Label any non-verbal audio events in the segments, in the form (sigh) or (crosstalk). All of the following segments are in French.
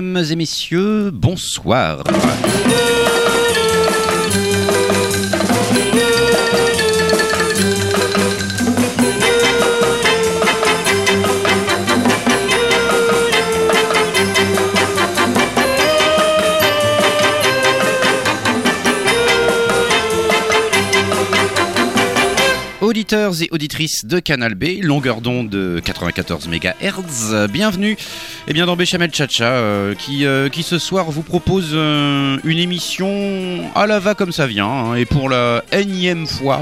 Mesdames et messieurs, bonsoir. Auditeurs et auditrices de Canal B, longueur d'onde de 94 MHz, bienvenue eh bien dans Béchamel Chacha euh, qui, euh, qui ce soir vous propose euh, une émission à la va comme ça vient hein, et pour la énième fois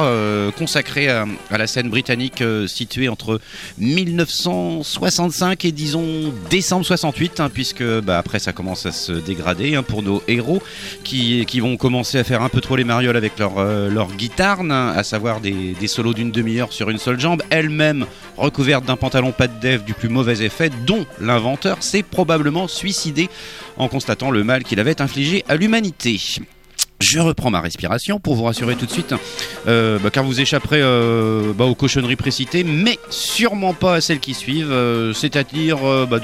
consacrée à, la scène britannique située entre 1965 et disons décembre 68 hein, puisque bah, après ça commence à se dégrader hein, pour nos héros qui, qui vont commencer à faire un peu trop les marioles avec leur, leur guitare, à savoir des, des solos d'une demi-heure sur une seule jambe, elle-même recouverte d'un pantalon pas de dev du plus mauvais effet, dont l'inventeur s'est probablement suicidé en constatant le mal qu'il avait infligé à l'humanité. Je reprends ma respiration pour vous rassurer tout de suite, euh, bah, car vous échapperez euh, bah, aux cochonneries précitées, mais sûrement pas à celles qui suivent, euh, c'est-à-dire bah,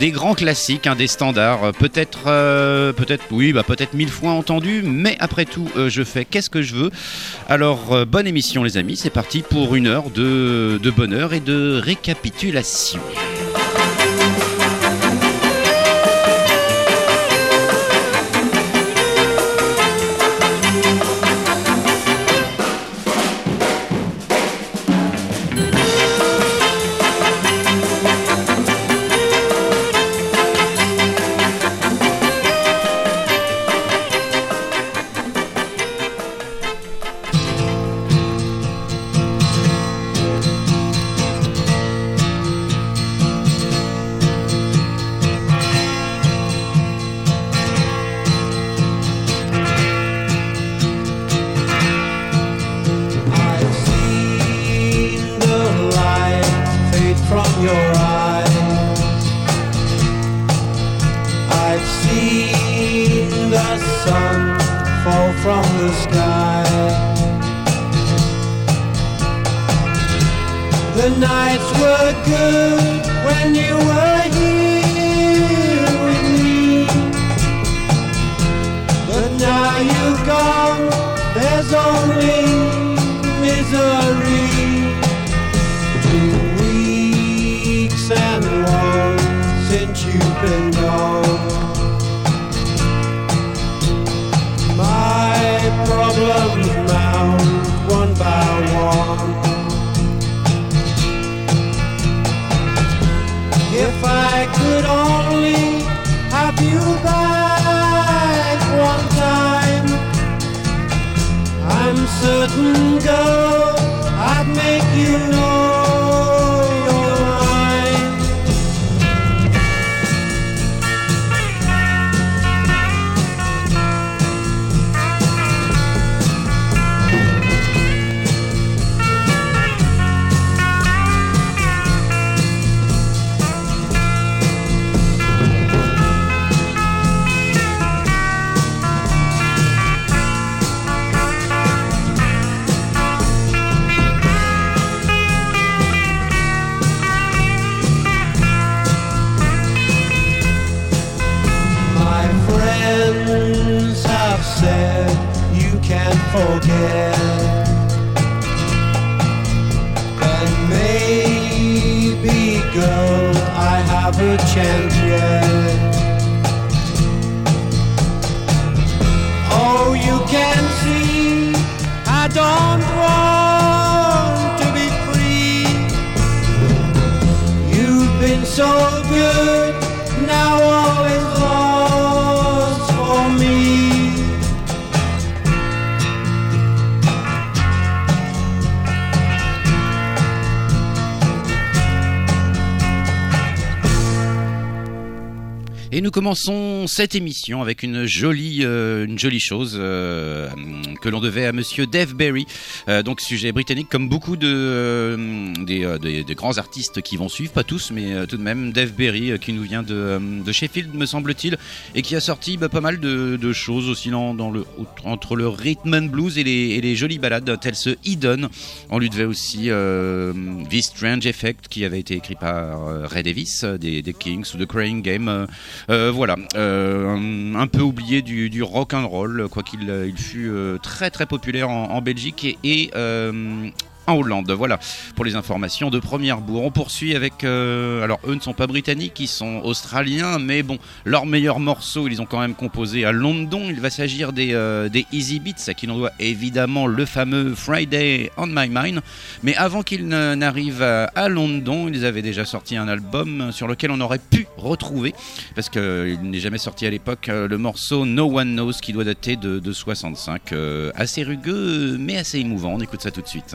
des grands classiques, hein, des standards, peut-être, peut-être, oui, peut-être mille fois entendus, mais après tout, je fais qu'est-ce que je veux. Alors, bonne émission les amis, c'est parti pour une heure de bonheur et de récapitulation. Go. Cette émission avec une jolie, euh, une jolie chose euh, que l'on devait à Monsieur Dave Berry, euh, donc sujet britannique comme beaucoup de euh, des, euh, des- grands artistes qui vont suivre, pas tous, mais tout de même Dave Berry qui nous vient de, Sheffield, me semble-t-il, et qui a sorti bah, pas mal de, choses aussi dans, le entre le rhythm and blues et les, jolies ballades telles ce Eden. On lui devait aussi The Strange Effect qui avait été écrit par Ray Davis des, Kings ou The Crying Game. voilà, un, peu oublié du, du rock and roll, quoiqu'il il euh, très très populaire en, Belgique et, et, euh, en Hollande. Voilà pour les informations de première bourre. On poursuit avec. euh, alors, eux ne sont pas britanniques, ils sont australiens, mais bon, leurs meilleurs morceaux, ils ont quand même composés à London. Il va s'agir des, euh, des Easy Beats, à qui l'on doit évidemment le fameux Friday on My Mind. Mais avant qu'ils n'arrivent à, à London, ils avaient déjà sorti un album sur lequel on aurait pu retrouver, parce qu'il n'est jamais sorti à l'époque, euh, le morceau No One Knows qui doit dater de, de 65. euh, assez rugueux, mais assez émouvant. On écoute ça tout de suite.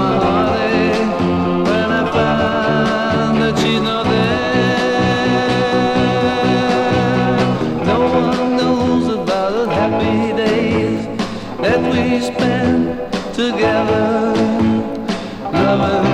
we spent together. Loving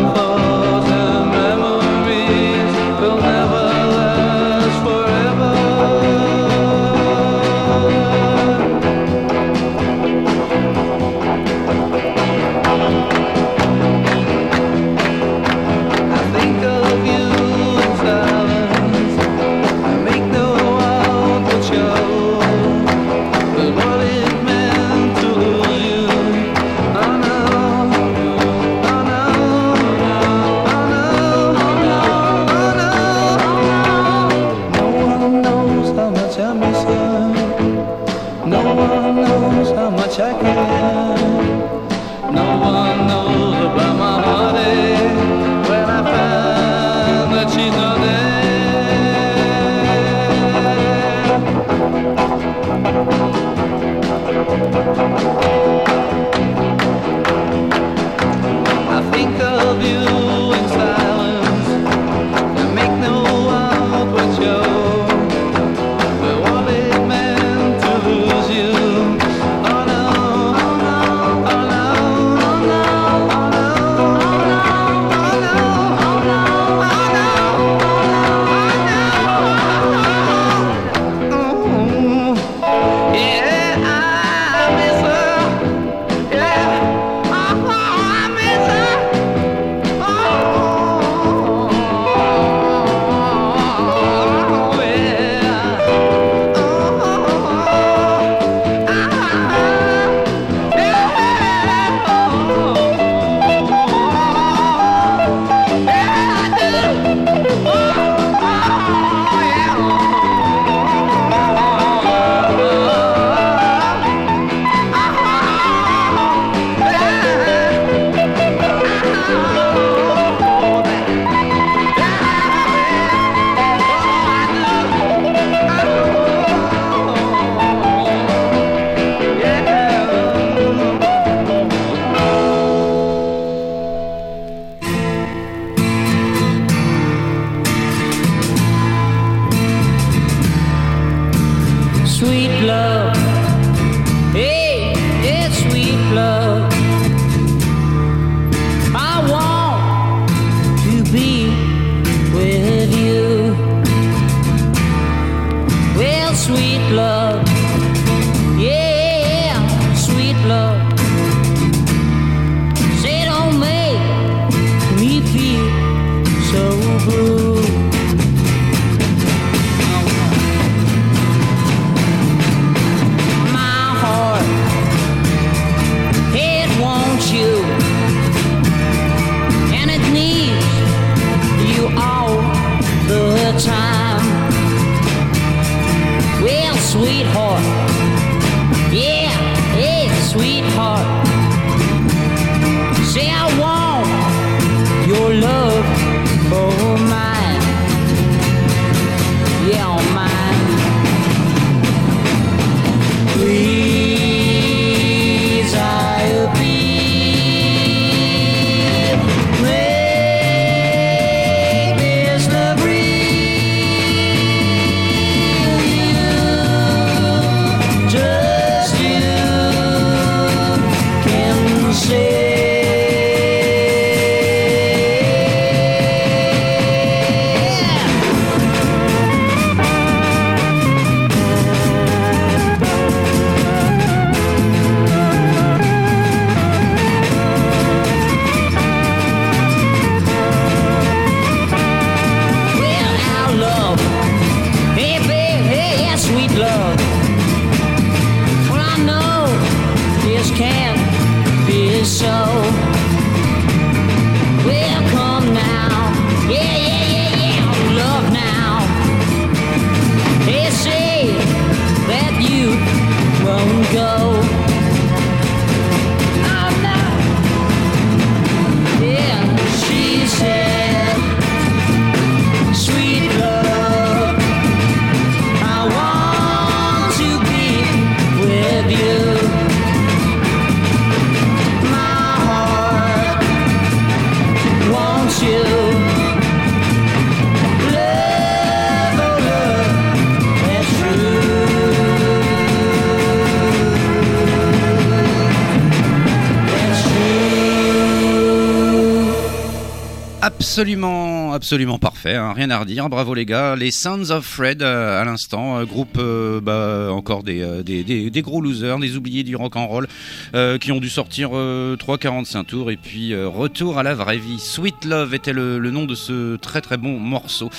Absolument, absolument parfait, hein, rien à redire. Bravo les gars. Les Sons of Fred euh, à l'instant, euh, groupe euh, bah, encore des, des gros losers, des oubliés du rock and roll, euh, qui ont dû sortir euh, 3,45 tours et puis euh, retour à la vraie vie. Sweet Love était le, nom de ce très très bon morceau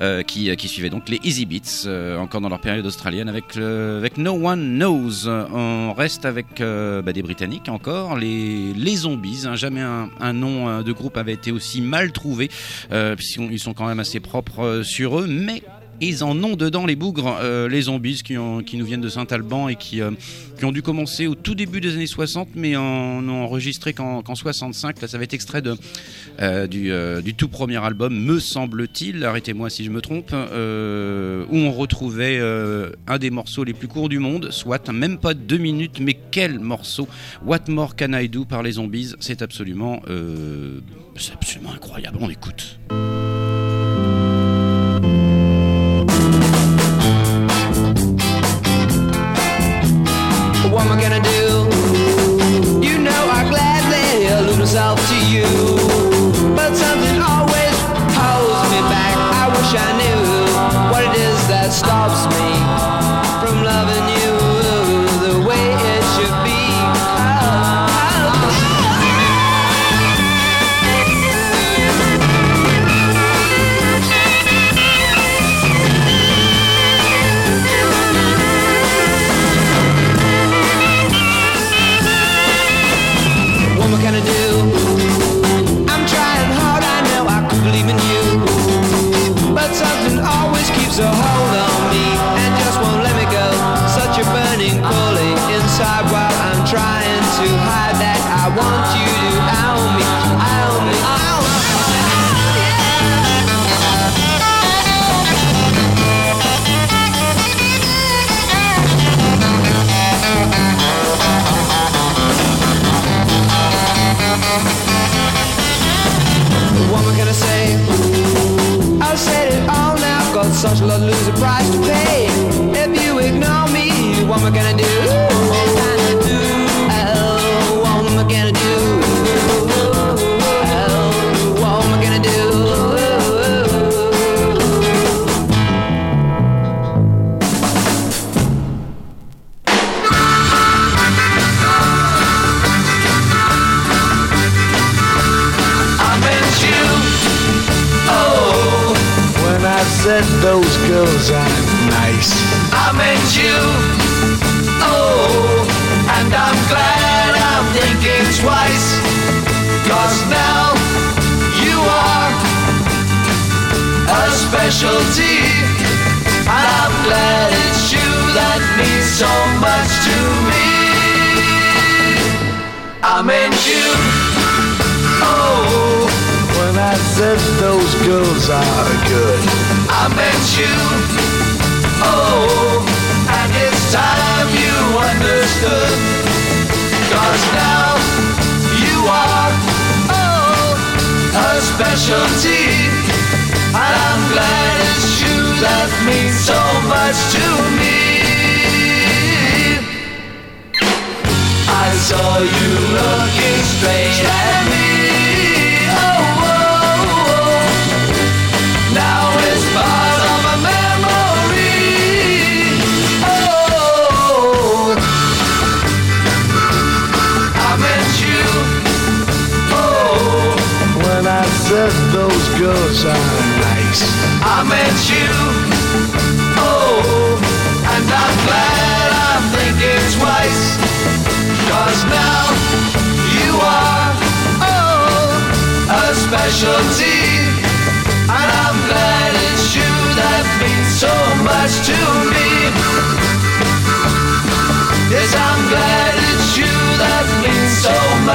euh, qui, suivait donc les Easy Beats, euh, encore dans leur période australienne avec, avec No One Knows. On reste avec euh, bah, des Britanniques encore, les, les Zombies. hein. jamais un, un nom euh, de groupe avait été aussi mal trouvé, euh, puisqu'ils sont quand même assez propres euh, sur eux, mais ils en ont dedans les bougres, euh, les zombies qui, ont- nous viennent de Saint-Alban et qui, euh, qui ont dû commencer au tout début des années 60, mais en n'ont enregistré qu'en qu'en 65. Là, ça va être extrait de, euh, du, du tout premier album, me semble-t-il, arrêtez-moi si je me trompe, où on retrouvait un des morceaux les plus courts du monde, soit même pas deux minutes, mais quel morceau. What More Can I Do par les zombies, c'est absolument, absolument incroyable, on écoute. Said those girls are nice. I meant you. Oh, and I'm glad I'm thinking twice. Cause now you are a specialty. And I'm glad it's you that means so much to me. I meant you. Oh, When I said those girls are good. I meant you. Oh, and it's time you understood. Cause now you are, oh, a specialty. And I'm glad it's you that means so much to me. I saw you looking straight at me. Girls are nice. I met you. Oh, and I'm glad I'm thinking twice. Cause now you are, oh, a specialty. And I'm glad it's you that means so much to me. Yes, I'm glad it's you that means so much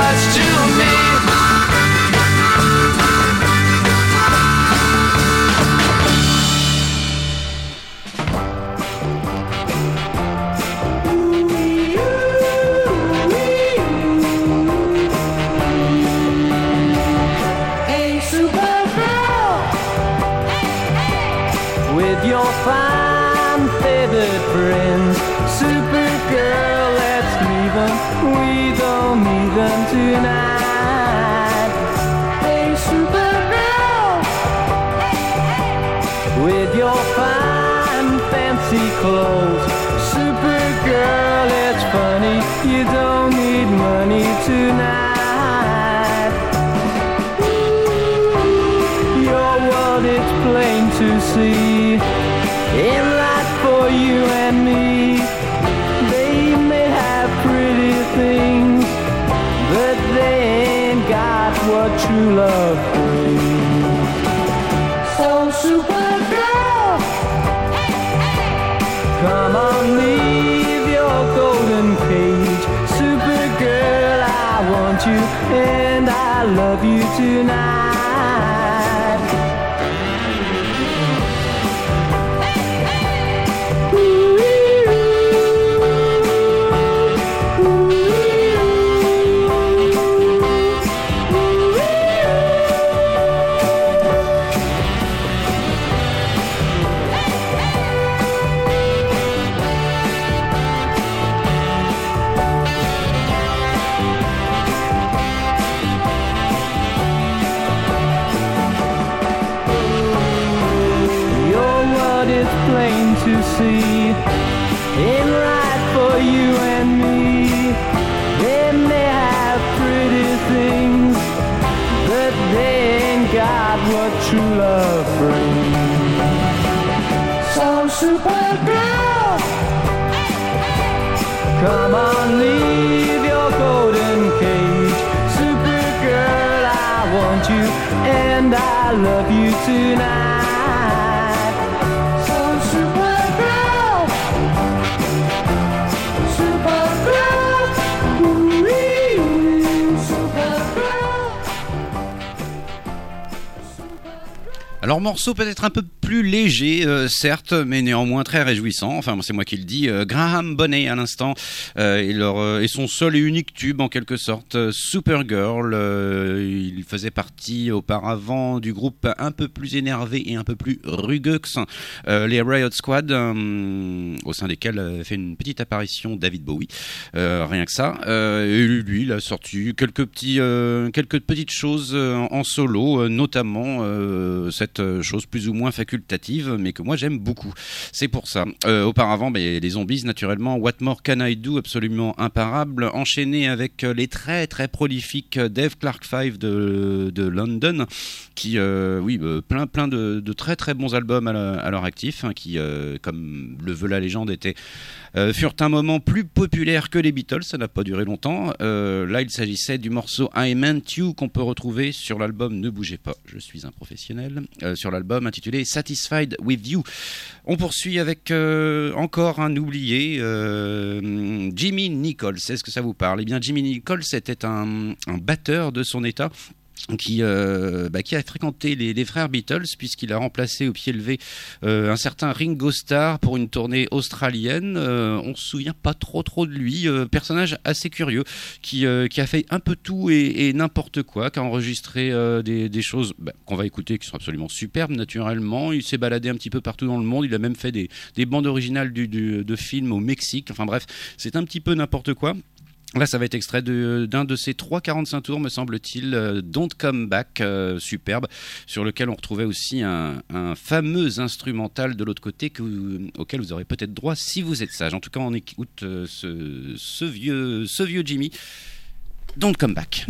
you and me. They may have pretty things, but they ain't got what true love brings. So Supergirl, come on, leave your golden cage. Supergirl, I want you and I love you tonight. Alors morceau peut-être un peu plus léger, euh, certes, mais néanmoins très réjouissant. Enfin, c'est moi qui le dis. Euh, Graham Bonnet à l'instant et, leur, euh, et son seul et unique tube en quelque sorte, Supergirl. Il faisait partie auparavant du groupe un peu plus énervé et un peu plus rugueux, les Riot Squad, au sein desquels fait une petite apparition David Bowie. Rien que ça. Et lui, il a sorti quelques petits, quelques petites choses en solo, notamment cette chose plus ou moins facultative mais que moi j'aime beaucoup. C'est pour ça. Euh, auparavant, ben, les zombies, naturellement, What More Can I Do, absolument imparable, enchaîné avec euh, les très très prolifiques Dave Clark 5 de, de London, qui, euh, oui, euh, plein plein de, très très bons albums à, à leur actif, hein, qui, euh, comme le veut la légende, étaient euh, furent un moment plus populaires que les Beatles, ça n'a pas duré longtemps. Euh, là, il s'agissait du morceau I Meant You qu'on peut retrouver sur l'album Ne bougez pas, je suis un professionnel, euh, sur l'album intitulé With You. On poursuit avec euh, encore un oublié, euh, Jimmy Nichols. Est-ce que ça vous parle? Eh bien, Jimmy Nichols était un, un batteur de son état qui, euh, bah, qui a fréquenté les, frères Beatles puisqu'il a remplacé au pied levé euh, un certain Ringo Starr pour une tournée australienne. Euh, on se souvient pas trop trop de lui, euh, personnage assez curieux qui, a fait un peu tout et, n'importe quoi, qui a enregistré des, choses bah, qu'on va écouter qui sont absolument superbes naturellement. Il s'est baladé un petit peu partout dans le monde. Il a même fait des, des bandes originales de films au Mexique. Enfin bref, c'est un petit peu n'importe quoi. Là, ça va être extrait d'un de, ces 3,45 tours, me semble-t-il, euh, Don't Come Back, euh, superbe, sur lequel on retrouvait aussi un, fameux instrumental de l'autre côté auquel vous aurez peut-être droit si vous êtes sage. En tout cas, on écoute euh, ce vieux, ce vieux Jimmy. Don't Come Back.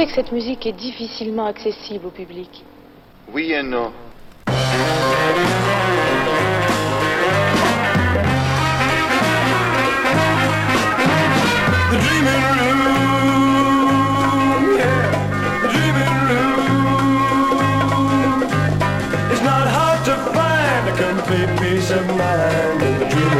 Pensez que cette musique est difficilement accessible au public Oui et non. The dreaming room, yeah, the dreaming room. It's not hard to find a complete peace of mind in the dreaming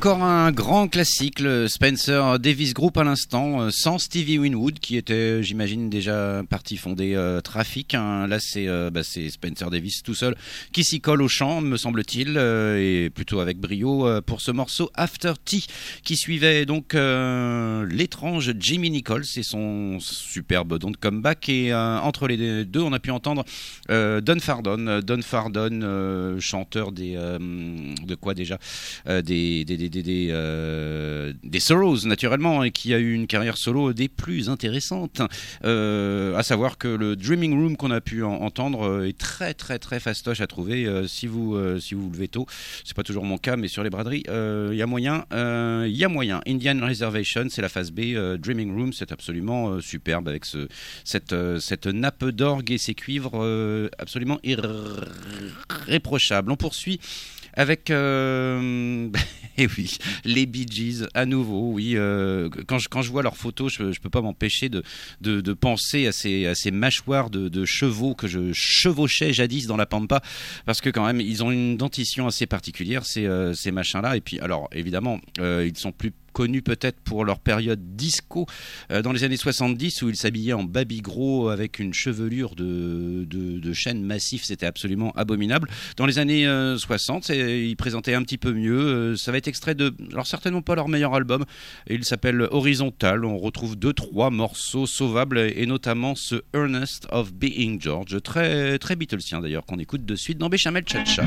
encore grand classique, le Spencer Davis Group à l'instant, euh, sans Stevie Winwood, qui était, j'imagine, déjà parti fonder euh, Trafic. hein. Là, c'est euh, bah, c'est Spencer Davis tout seul qui s'y colle au chant, me semble-t-il, et plutôt avec brio pour ce morceau After Tea, qui suivait donc l'étrange Jimmy Nichols et son superbe don de comeback. Et entre les deux, on a pu entendre Don Fardon, Don Fardon, chanteur des de quoi déjà des, des, euh, des Sorrows naturellement et qui a eu une carrière solo des plus intéressantes. Euh, à savoir que le Dreaming Room qu'on a pu en- entendre euh, est très très très fastoche à trouver si vous si vous vous levez tôt. C'est pas toujours mon cas, mais sur les braderies, il y a moyen. Il y a moyen. Indian Reservation, c'est la phase B. Dreaming Room, c'est absolument superbe avec ce, cette, cette nappe d'orgue et ces cuivres absolument irréprochables. On poursuit avec euh, (laughs) et oui les Bee Gees à nouveau oui euh, quand je quand je vois leurs photos je, je peux pas m'empêcher de, de penser à ces à ces mâchoires de, chevaux que je chevauchais jadis dans la pampa parce que quand même ils ont une dentition assez particulière ces euh, ces machins là et puis alors évidemment ils sont plus connus peut-être pour leur période disco euh, dans les années 70 où ils s'habillaient en baby gros avec une chevelure de, de, chêne massif, c'était absolument abominable. Dans les années euh, 60, c'est- ils présentaient un petit peu mieux. Euh, ça va être extrait de, alors certainement pas leur meilleur album. Il s'appelle Horizontal. On retrouve deux trois morceaux sauvables et notamment ce Earnest of Being George, très très Beatlesien d'ailleurs qu'on écoute de suite dans Béchamel Chacha.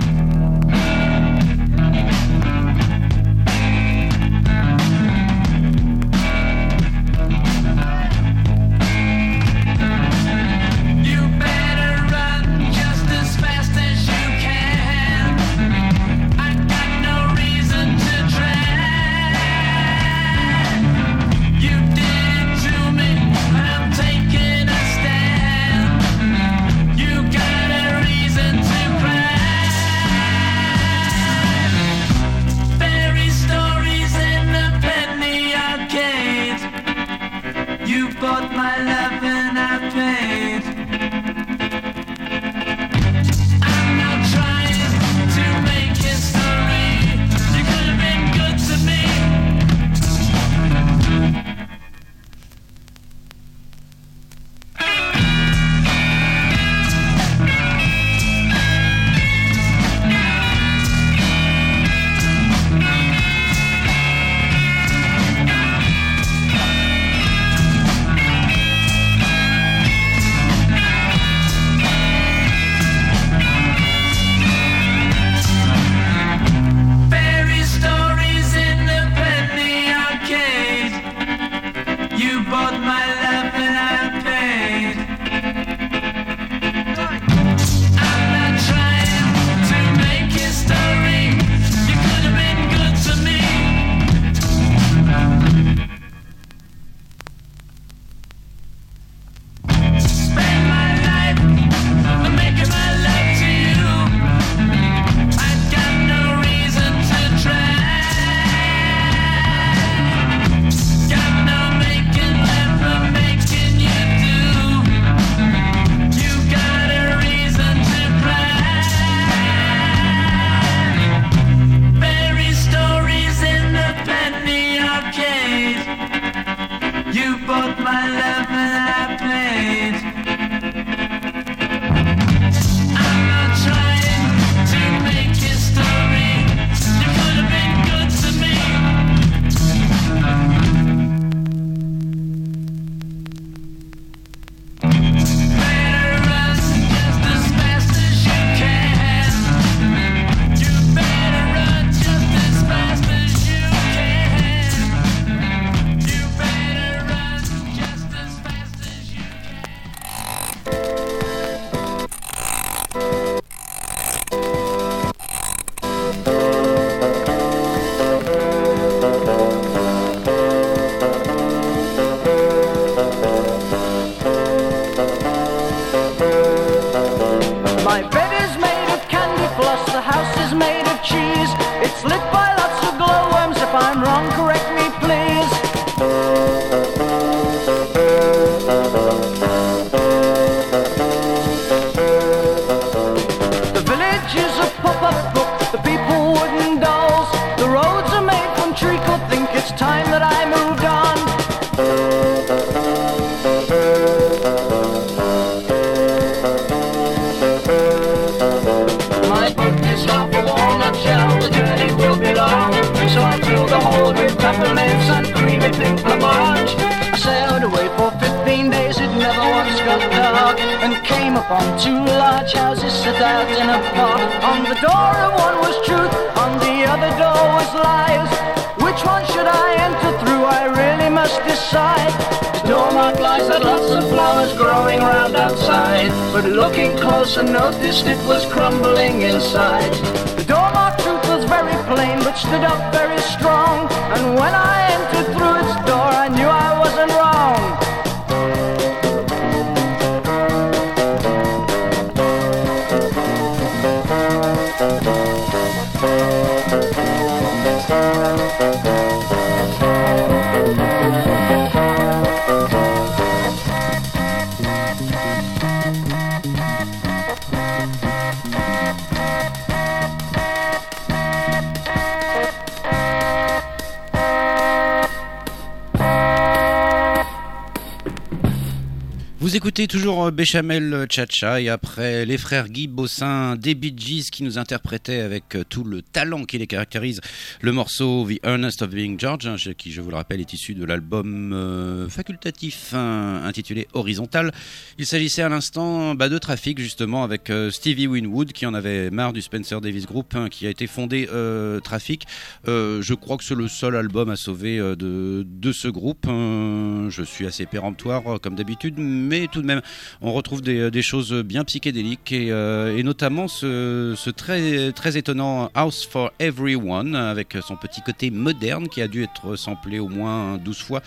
Béchamel euh, Chacha et après les frères Guy Bossin des Bee Gees qui nous interprétaient avec euh, tout le talent qui les caractérise le morceau The Earnest of Being George hein, qui je vous le rappelle est issu de l'album euh, facultatif intitulé Horizontal. Il s'agissait à l'instant bah, de Trafic justement avec Stevie Winwood qui en avait marre du Spencer Davis Group hein, qui a été fondé euh, Trafic. Je crois que c'est le seul album à sauver de, de ce groupe. Hein. je suis assez péremptoire comme d'habitude mais tout de même on retrouve des, des choses bien psychédéliques et, euh, notamment ce, ce très, étonnant House for Everyone avec son petit côté moderne qui a dû être samplé au moins 12 fois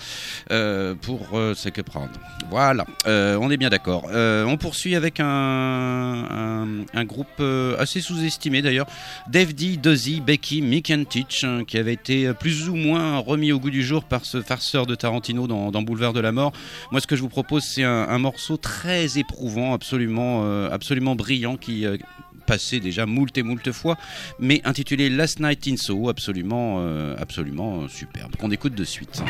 euh, pour euh, se que prendre. Voilà, euh, on est bien d'accord. Euh, on poursuit avec un, groupe euh, assez sous-estimé d'ailleurs, Dave D, Dozzy, Becky, Mick and Teach, hein, qui avait été plus ou moins remis au goût du jour par ce farceur de Tarantino dans, Boulevard de la Mort. Moi, ce que je vous propose, c'est un morceau très éprouvant, absolument, euh, absolument brillant, qui euh, passait déjà moult et moult fois, mais intitulé Last Night in Soho, absolument, euh, absolument superbe, qu'on écoute de suite.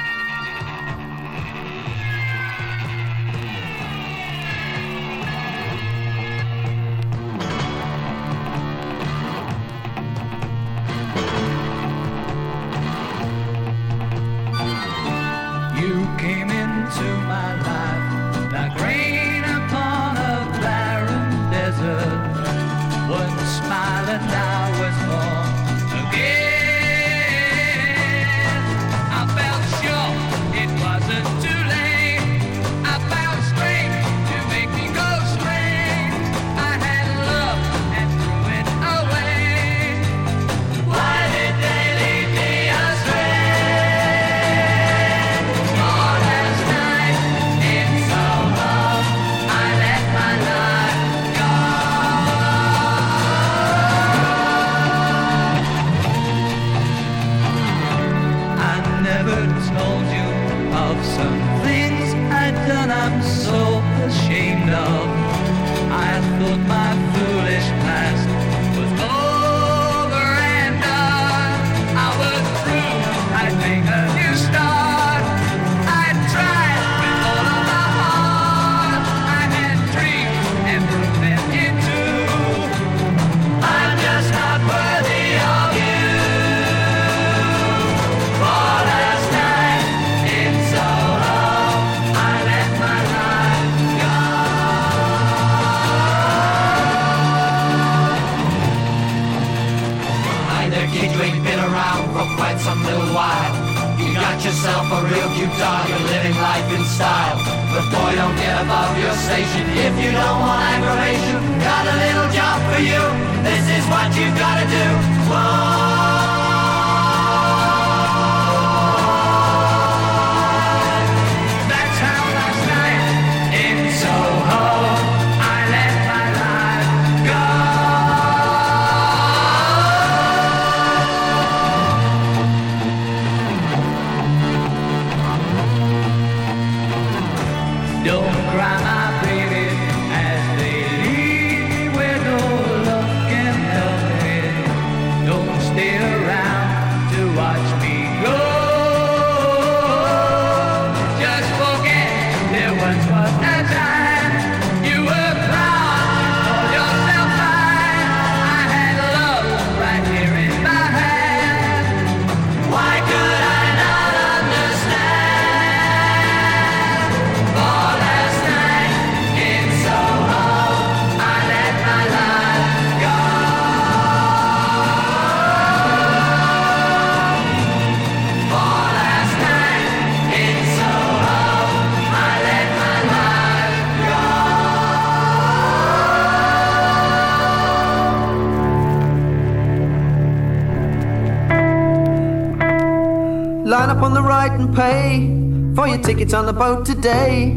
And pay for your tickets on the boat today.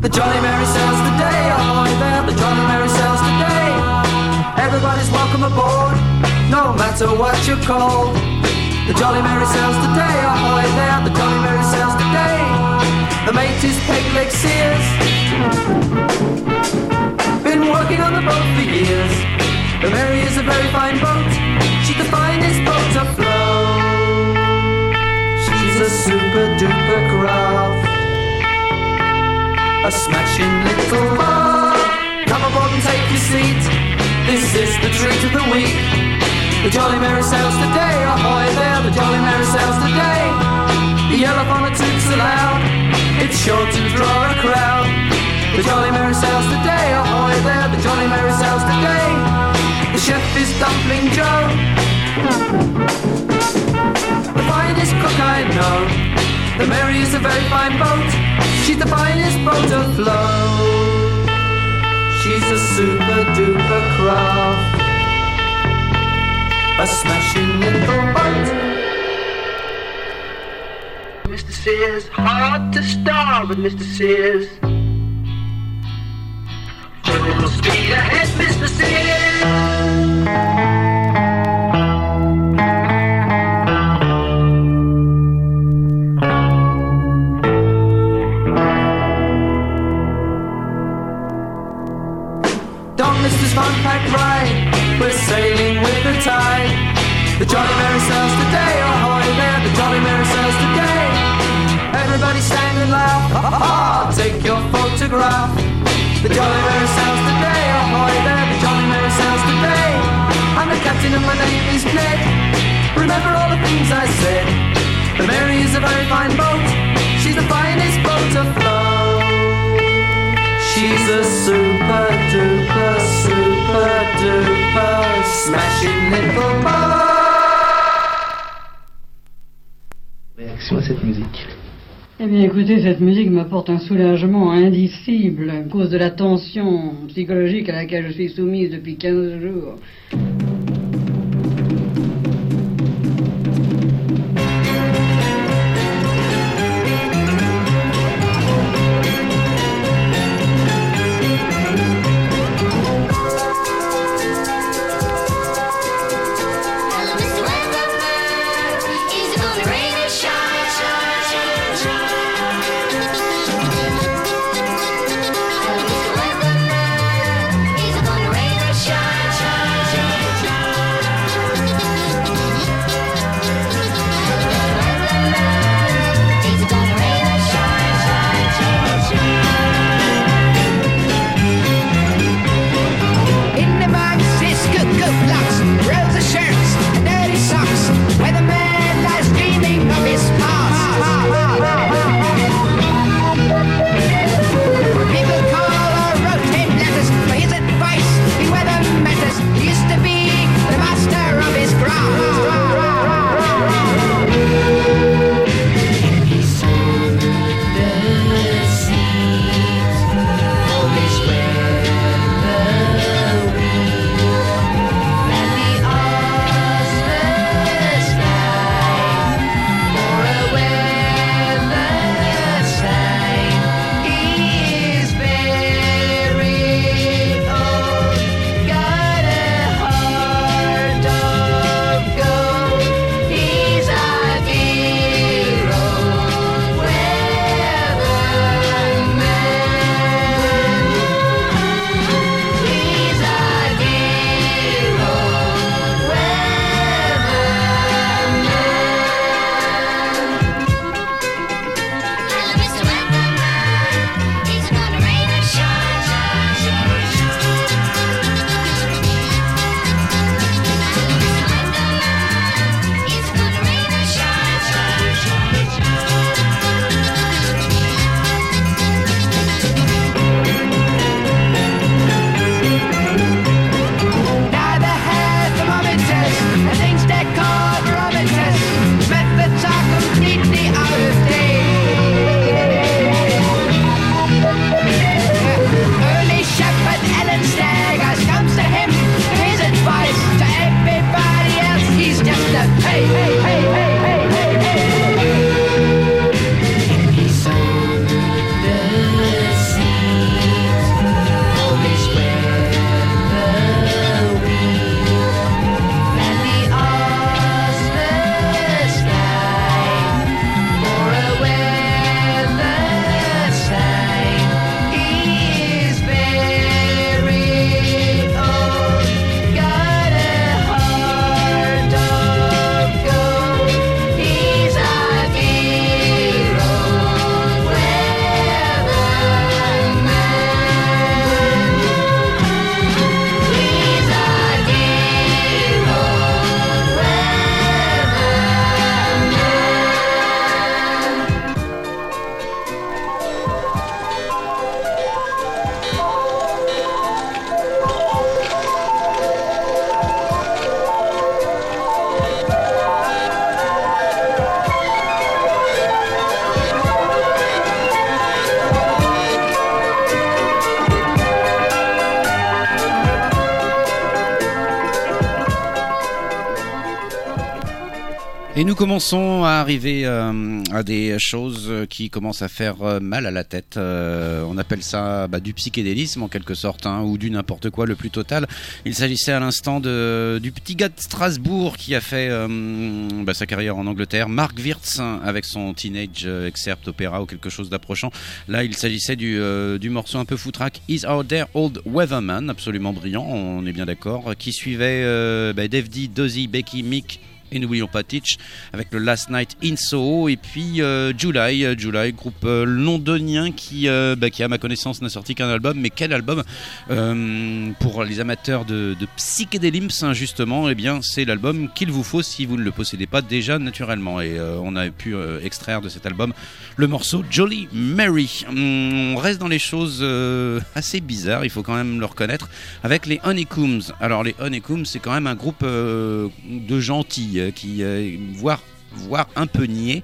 The Jolly Mary sails today, ahoy oh, there, the Jolly Mary sails today. Everybody's welcome aboard, no matter what you're called. The Jolly Mary sails today, ahoy oh, there, the Jolly Mary sails today. The mate is Peg Leg Sears, been working on the boat for years. The Mary is a very fine boat, she's the finest boat afloat. A super duper craft. A smashing little bar. Come aboard and take your seat. This is the treat of the week. The Jolly Mary sails today. Ahoy there, the Jolly Mary sails today. The yellow elephant toots aloud. It's sure to draw a crowd. The Jolly Mary sails today. Ahoy there, the Jolly Mary sails today. The chef is Dumpling Joe the finest cook I know. The Mary is a very fine boat, she's the finest boat afloat. She's a super duper craft, a smashing little boat. Mr. Sears, hard to starve with Mr. Sears. Jolly Mary sails today. Ahoy there, Mary sails today. I'm the captain and my name is Ned. Remember all the things I said. The Mary is a very fine boat. She's the finest boat afloat. She's a super duper, super duper, smashing little boat. Réaction à cette musique. Eh bien, écoutez, cette musique m'apporte un soulagement indicible à cause de la tension psychologique à laquelle je suis soumise depuis 15 jours. Commençons à arriver euh, à des choses qui commencent à faire euh, mal à la tête. Euh, on appelle ça bah, du psychédélisme en quelque sorte, hein, ou du n'importe quoi le plus total. Il s'agissait à l'instant du petit gars de Strasbourg qui a fait euh, bah, sa carrière en Angleterre, Mark Wirtz, avec son Teenage euh, Excerpt Opéra ou quelque chose d'approchant. Là, il s'agissait du, euh, du morceau un peu foutraque Is Out There Old Weatherman, absolument brillant, on est bien d'accord, qui suivait euh, bah, Dave D, Dozy, Becky, Mick et n'oublions pas Teach avec le Last Night in Soho. Et puis euh, July, euh, July, groupe euh, londonien qui, bah, qui à ma connaissance n'a sorti qu'un album, mais quel album pour les amateurs de, de hein, justement, eh bien c'est l'album qu'il vous faut si vous ne le possédez pas déjà naturellement. Et on a pu extraire de cet album le morceau Jolly Mary. Hum, On reste dans les choses assez bizarres, il faut quand même le reconnaître, avec les Honeycombs. Alors les Honeycombs, c'est quand même un groupe de gentils qui, euh, voire voire un peu niais,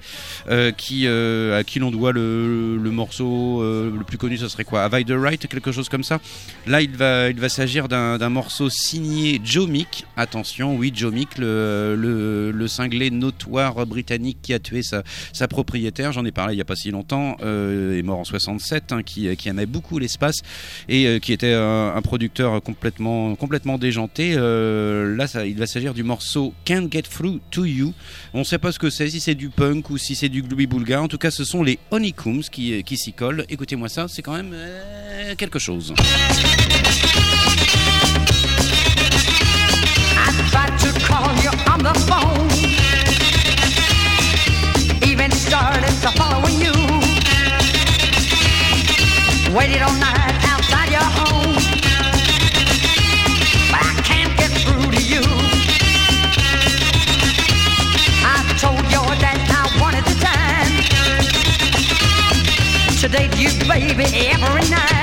euh, qui, euh, à qui l'on doit le, le morceau euh, le plus connu, ce serait quoi Have I the Right, quelque chose comme ça. Là, il va, il va s'agir d'un morceau signé Joe Mick. Attention, oui, Joe Mick, le, le, cinglé notoire britannique qui a tué sa, sa propriétaire. J'en ai parlé il n'y a pas si longtemps, euh, est mort en 67, hein, qui, qui aimait beaucoup l'espace et qui était un, producteur complètement, complètement déjanté. Là, ça, il va s'agir du morceau Can't Get Through to You. On ne sait pas ce que c'est, si c'est du punk ou si c'est du gloomy boulga. En tout cas, ce sont les Honeycombs qui, qui s'y collent. Écoutez-moi ça, c'est quand même euh, quelque chose. Tried to date you, baby, every night.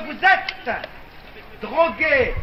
Vous êtes drogué.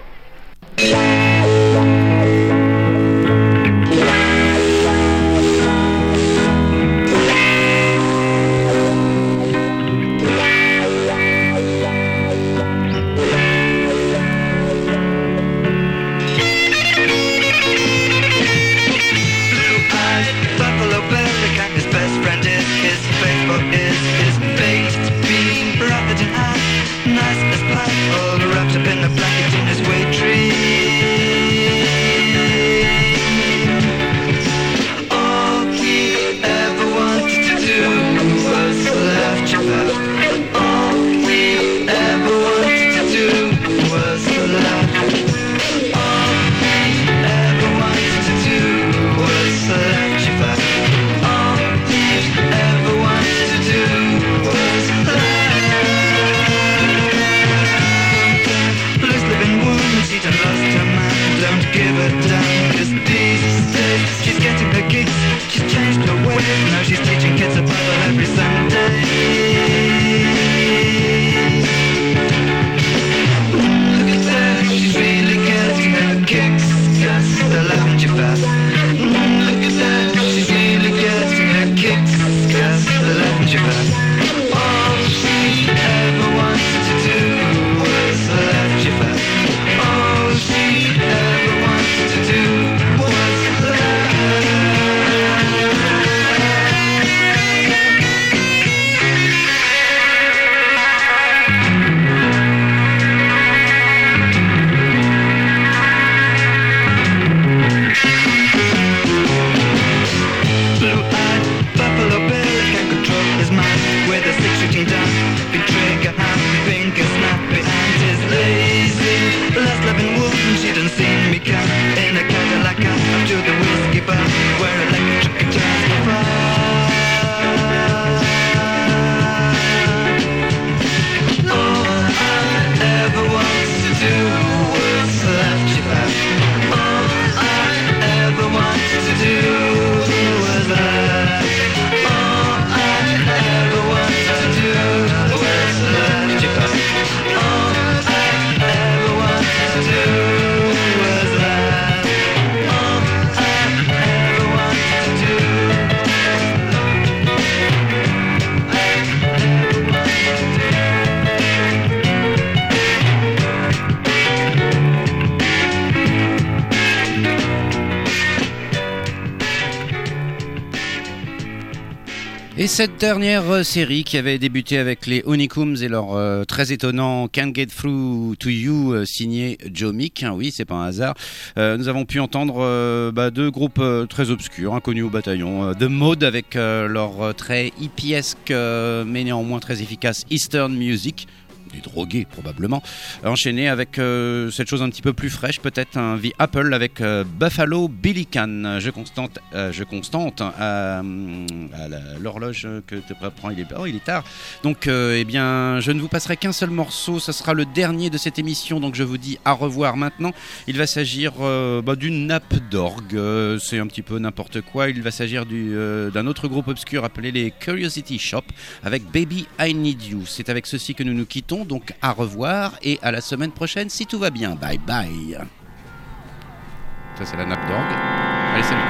Cette dernière euh, série qui avait débuté avec les Honeycombs et leur euh, très étonnant Can't Get Through to You euh, signé Joe Mick, hein, oui c'est pas un hasard, nous avons pu entendre bah, deux groupes très obscurs, inconnus au bataillon, The Mode avec leur très hippiesque mais néanmoins très efficace Eastern Music, des drogués probablement, enchaîné avec euh, cette chose un petit peu plus fraîche, peut-être un The Apple avec euh, Buffalo Billy Can. Je constante, euh, je constante à, l'horloge que tu prends, il est, oh, il est tard. Donc, eh bien, je ne vous passerai qu'un seul morceau, ce sera le dernier de cette émission, donc je vous dis à revoir maintenant. Il va s'agir bah, d'une nappe d'orgue, c'est un petit peu n'importe quoi. Il va s'agir du, d'un autre groupe obscur appelé les Curiosity Shop avec Baby I Need You. C'est avec ceci que nous nous quittons, donc à revoir et à la semaine prochaine si tout va bien. Bye bye. Ça c'est la nappe d'orgue. Salut.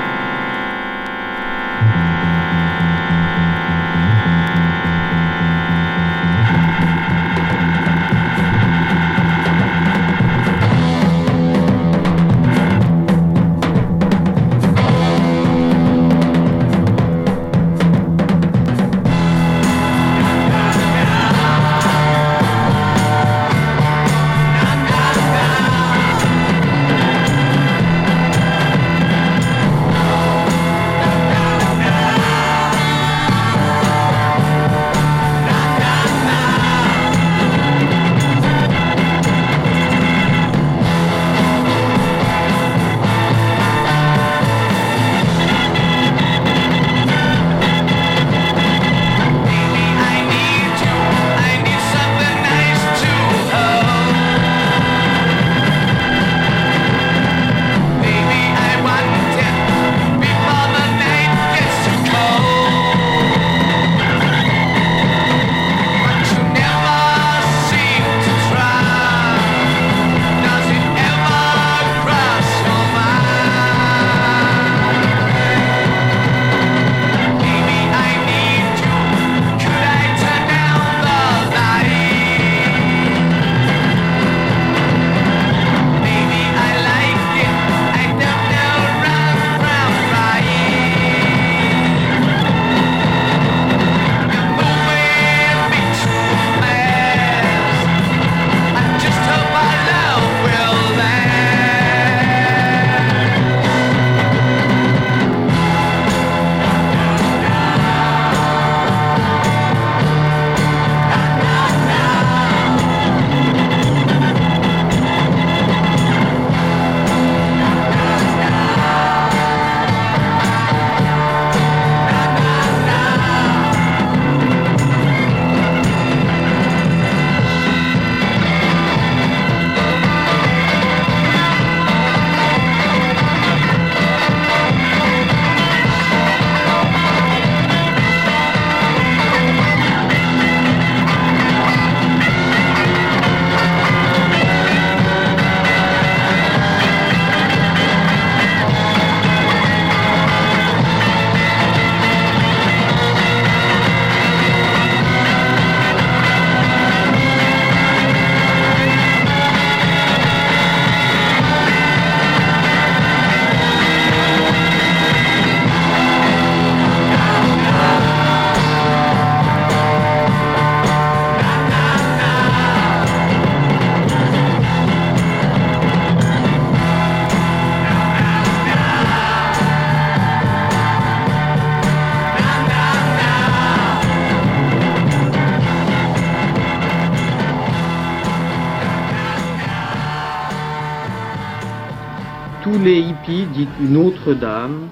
Dit Notre-Dame,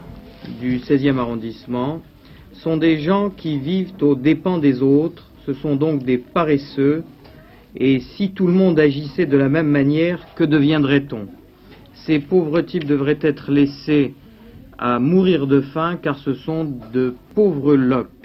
du 16e arrondissement, sont des gens qui vivent aux dépens des autres, ce sont donc des paresseux, et si tout le monde agissait de la même manière, que deviendrait-on? Ces pauvres types devraient être laissés à mourir de faim car ce sont de pauvres loques.